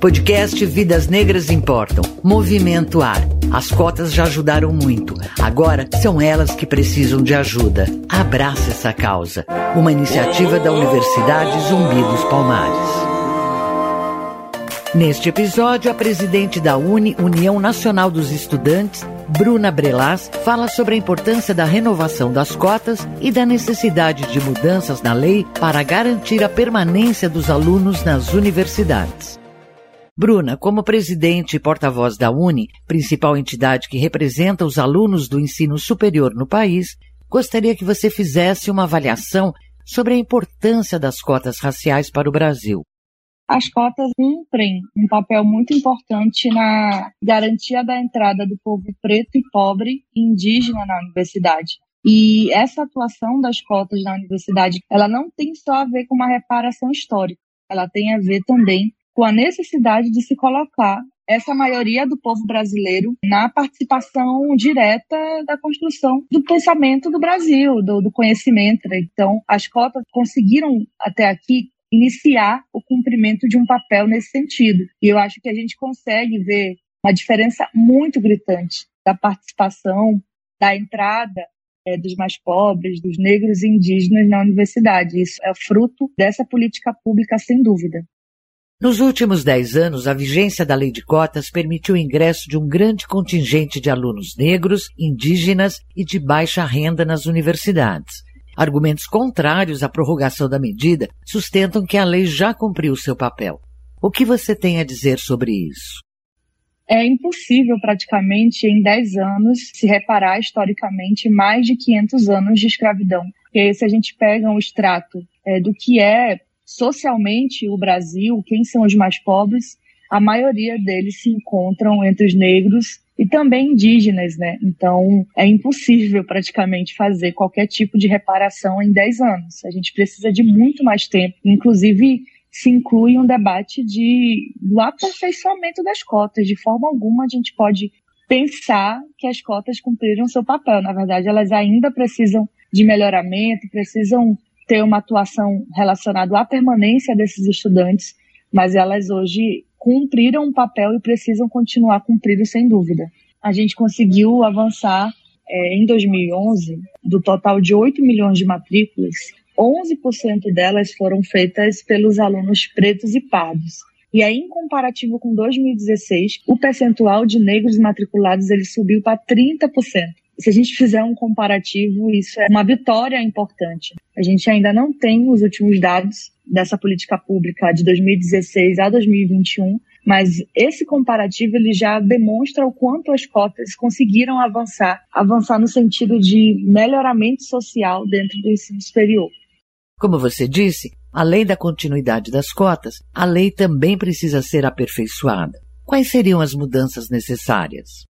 Podcast Vidas Negras Importam. Movimento Ar. As cotas já ajudaram muito. Agora são elas que precisam de ajuda. Abraça essa causa. Uma iniciativa da Universidade Zumbi dos Palmares. Neste episódio, a presidente da UNE, União Nacional dos Estudantes, Bruna Brelas, fala sobre a importância da renovação das cotas e da necessidade de mudanças na lei para garantir a permanência dos alunos nas universidades. Bruna, como presidente e porta-voz da UNE, principal entidade que representa os alunos do ensino superior no país, gostaria que você fizesse uma avaliação sobre a importância das cotas raciais para o Brasil. As cotas cumprem um papel muito importante na garantia da entrada do povo preto e pobre e indígena na universidade. E essa atuação das cotas na universidade, ela não tem só a ver com uma reparação histórica, ela tem a ver também com a necessidade de se colocar essa maioria do povo brasileiro na participação direta da construção do pensamento do Brasil, do, do conhecimento. Então, as cotas conseguiram até aqui iniciar o cumprimento de um papel nesse sentido. E eu acho que a gente consegue ver uma diferença muito gritante da participação, da entrada é, dos mais pobres, dos negros e indígenas na universidade. Isso é fruto dessa política pública, sem dúvida. Nos últimos dez anos, a vigência da lei de cotas permitiu o ingresso de um grande contingente de alunos negros, indígenas e de baixa renda nas universidades. Argumentos contrários à prorrogação da medida sustentam que a lei já cumpriu seu papel. O que você tem a dizer sobre isso? É impossível, praticamente, em 10 anos, se reparar historicamente mais de 500 anos de escravidão. Porque se a gente pega um extrato é, do que é socialmente o Brasil, quem são os mais pobres, a maioria deles se encontram entre os negros e também indígenas, né? Então é impossível praticamente fazer qualquer tipo de reparação em 10 anos. A gente precisa de muito mais tempo. Inclusive, se inclui um debate de, do aperfeiçoamento das cotas. De forma alguma, a gente pode pensar que as cotas cumpriram seu papel. Na verdade, elas ainda precisam de melhoramento, precisam ter uma atuação relacionada à permanência desses estudantes, mas elas hoje cumpriram um papel e precisam continuar cumprindo sem dúvida. A gente conseguiu avançar é, em 2011, do total de 8 milhões de matrículas, 11% delas foram feitas pelos alunos pretos e pardos. E aí, em comparativo com 2016, o percentual de negros matriculados ele subiu para 30%. Se a gente fizer um comparativo, isso é uma vitória importante. A gente ainda não tem os últimos dados dessa política pública de 2016 a 2021, mas esse comparativo ele já demonstra o quanto as cotas conseguiram avançar, avançar no sentido de melhoramento social dentro do ensino superior. Como você disse, além da continuidade das cotas, a lei também precisa ser aperfeiçoada. Quais seriam as mudanças necessárias?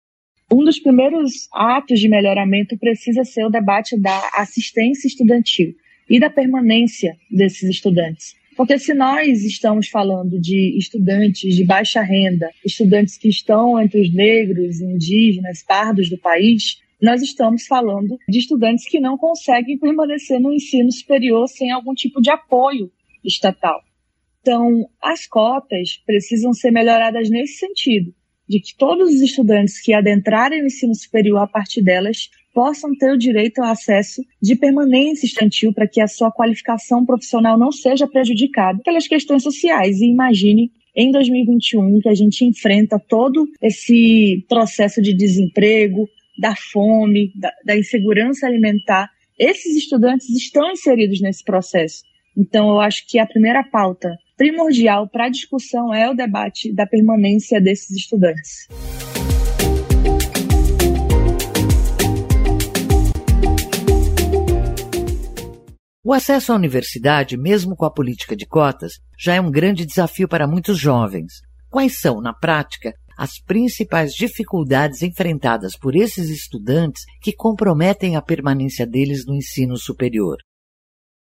Um dos primeiros atos de melhoramento precisa ser o debate da assistência estudantil e da permanência desses estudantes. Porque se nós estamos falando de estudantes de baixa renda, estudantes que estão entre os negros, indígenas, pardos do país, nós estamos falando de estudantes que não conseguem permanecer no ensino superior sem algum tipo de apoio estatal. Então, as cotas precisam ser melhoradas nesse sentido de que todos os estudantes que adentrarem o ensino superior a partir delas possam ter o direito ao acesso de permanência estudantil para que a sua qualificação profissional não seja prejudicada pelas questões sociais. E imagine em 2021 que a gente enfrenta todo esse processo de desemprego, da fome, da, da insegurança alimentar. Esses estudantes estão inseridos nesse processo. Então, eu acho que a primeira pauta primordial para a discussão é o debate da permanência desses estudantes. O acesso à universidade, mesmo com a política de cotas, já é um grande desafio para muitos jovens. Quais são, na prática, as principais dificuldades enfrentadas por esses estudantes que comprometem a permanência deles no ensino superior?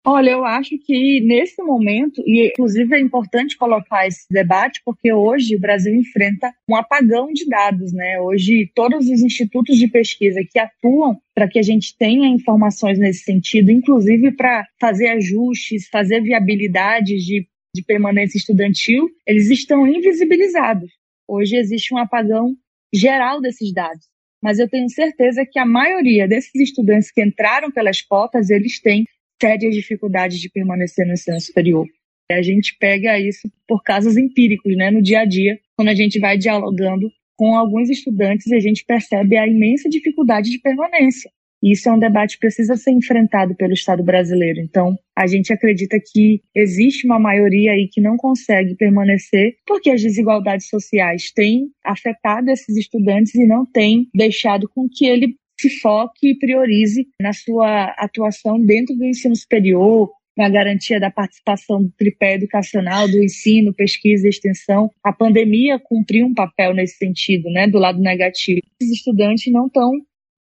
Olha, eu acho que nesse momento, e inclusive é importante colocar esse debate, porque hoje o Brasil enfrenta um apagão de dados, né? Hoje, todos os institutos de pesquisa que atuam para que a gente tenha informações nesse sentido, inclusive para fazer ajustes, fazer viabilidades de de permanência estudantil, eles estão invisibilizados. Hoje existe um apagão geral desses dados. Mas eu tenho certeza que a maioria desses estudantes que entraram pelas cotas, eles têm sérias dificuldades de permanecer no ensino superior. A gente pega isso por casos empíricos, né, no dia a dia, quando a gente vai dialogando com alguns estudantes a gente percebe a imensa dificuldade de permanência. E isso é um debate que precisa ser enfrentado pelo Estado brasileiro. Então, a gente acredita que existe uma maioria aí que não consegue permanecer porque as desigualdades sociais têm afetado esses estudantes e não têm deixado com que ele se foque e priorize na sua atuação dentro do ensino superior, na garantia da participação do tripé educacional, do ensino, pesquisa e extensão. A pandemia cumpriu um papel nesse sentido, né, do lado negativo. Os estudantes não estão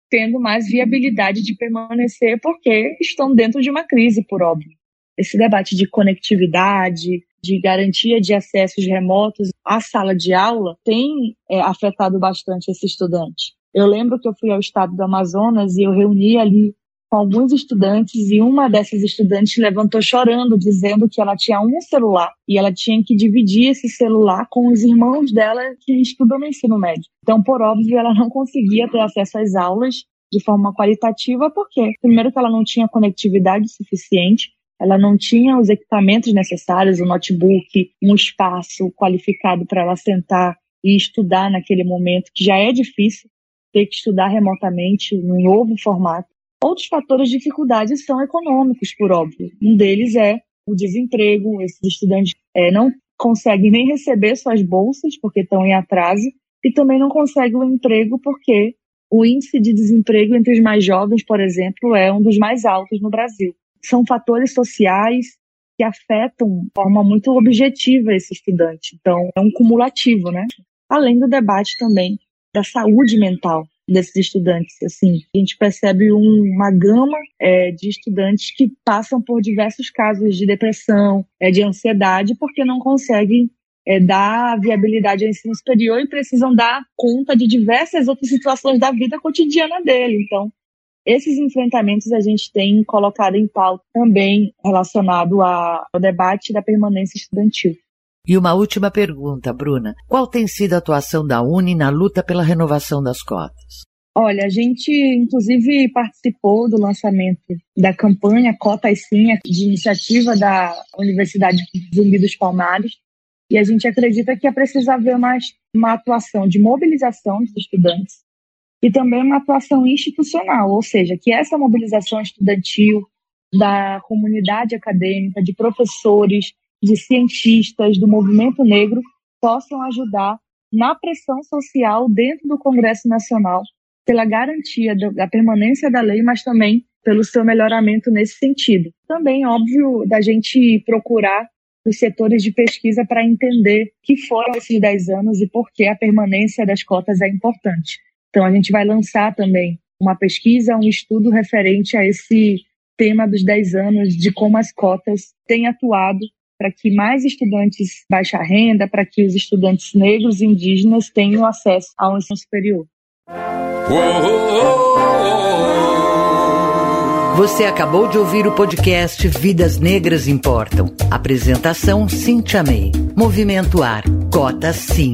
tendo mais viabilidade de permanecer porque estão dentro de uma crise, por óbvio. Esse debate de conectividade, de garantia de acessos remotos à sala de aula tem é, afetado bastante esse estudante. Eu lembro que eu fui ao estado do Amazonas e eu reuni ali com alguns estudantes e uma dessas estudantes levantou chorando, dizendo que ela tinha um celular e ela tinha que dividir esse celular com os irmãos dela que estudam no ensino médio. Então, por óbvio, ela não conseguia ter acesso às aulas de forma qualitativa, porque primeiro que ela não tinha conectividade suficiente, ela não tinha os equipamentos necessários, um notebook, um espaço qualificado para ela sentar e estudar naquele momento, que já é difícil ter que estudar remotamente num novo formato. Outros fatores de dificuldade são econômicos, por óbvio. Um deles é o desemprego. Esses estudantes é, não conseguem nem receber suas bolsas porque estão em atraso e também não conseguem o emprego porque o índice de desemprego entre os mais jovens, por exemplo, é um dos mais altos no Brasil. São fatores sociais que afetam de forma muito objetiva esse estudante. Então, é um cumulativo, né? Além do debate também da saúde mental desses estudantes. Assim, a gente percebe um, uma gama é, de estudantes que passam por diversos casos de depressão, é, de ansiedade, porque não conseguem é, dar viabilidade ao ensino superior e precisam dar conta de diversas outras situações da vida cotidiana dele. Então, esses enfrentamentos a gente tem colocado em pauta também relacionado ao debate da permanência estudantil. E uma última pergunta, Bruna. Qual tem sido a atuação da Uni na luta pela renovação das cotas? Olha, a gente inclusive participou do lançamento da campanha Cotas Sim, de iniciativa da Universidade Zumbi dos Palmares, e a gente acredita que é preciso haver mais uma atuação de mobilização dos estudantes e também uma atuação institucional, ou seja, que essa mobilização estudantil da comunidade acadêmica, de professores, de cientistas do movimento negro possam ajudar na pressão social dentro do Congresso Nacional pela garantia da permanência da lei, mas também pelo seu melhoramento nesse sentido. Também, óbvio, da gente procurar os setores de pesquisa para entender que foram esses 10 anos e por que a permanência das cotas é importante. Então, a gente vai lançar também uma pesquisa, um estudo referente a esse tema dos 10 anos, de como as cotas têm atuado para que mais estudantes baixa renda, para que os estudantes negros e indígenas tenham acesso ao ensino superior. Você acabou de ouvir o podcast Vidas Negras Importam. Apresentação Cintia May. Movimento Ar. Cota Sim.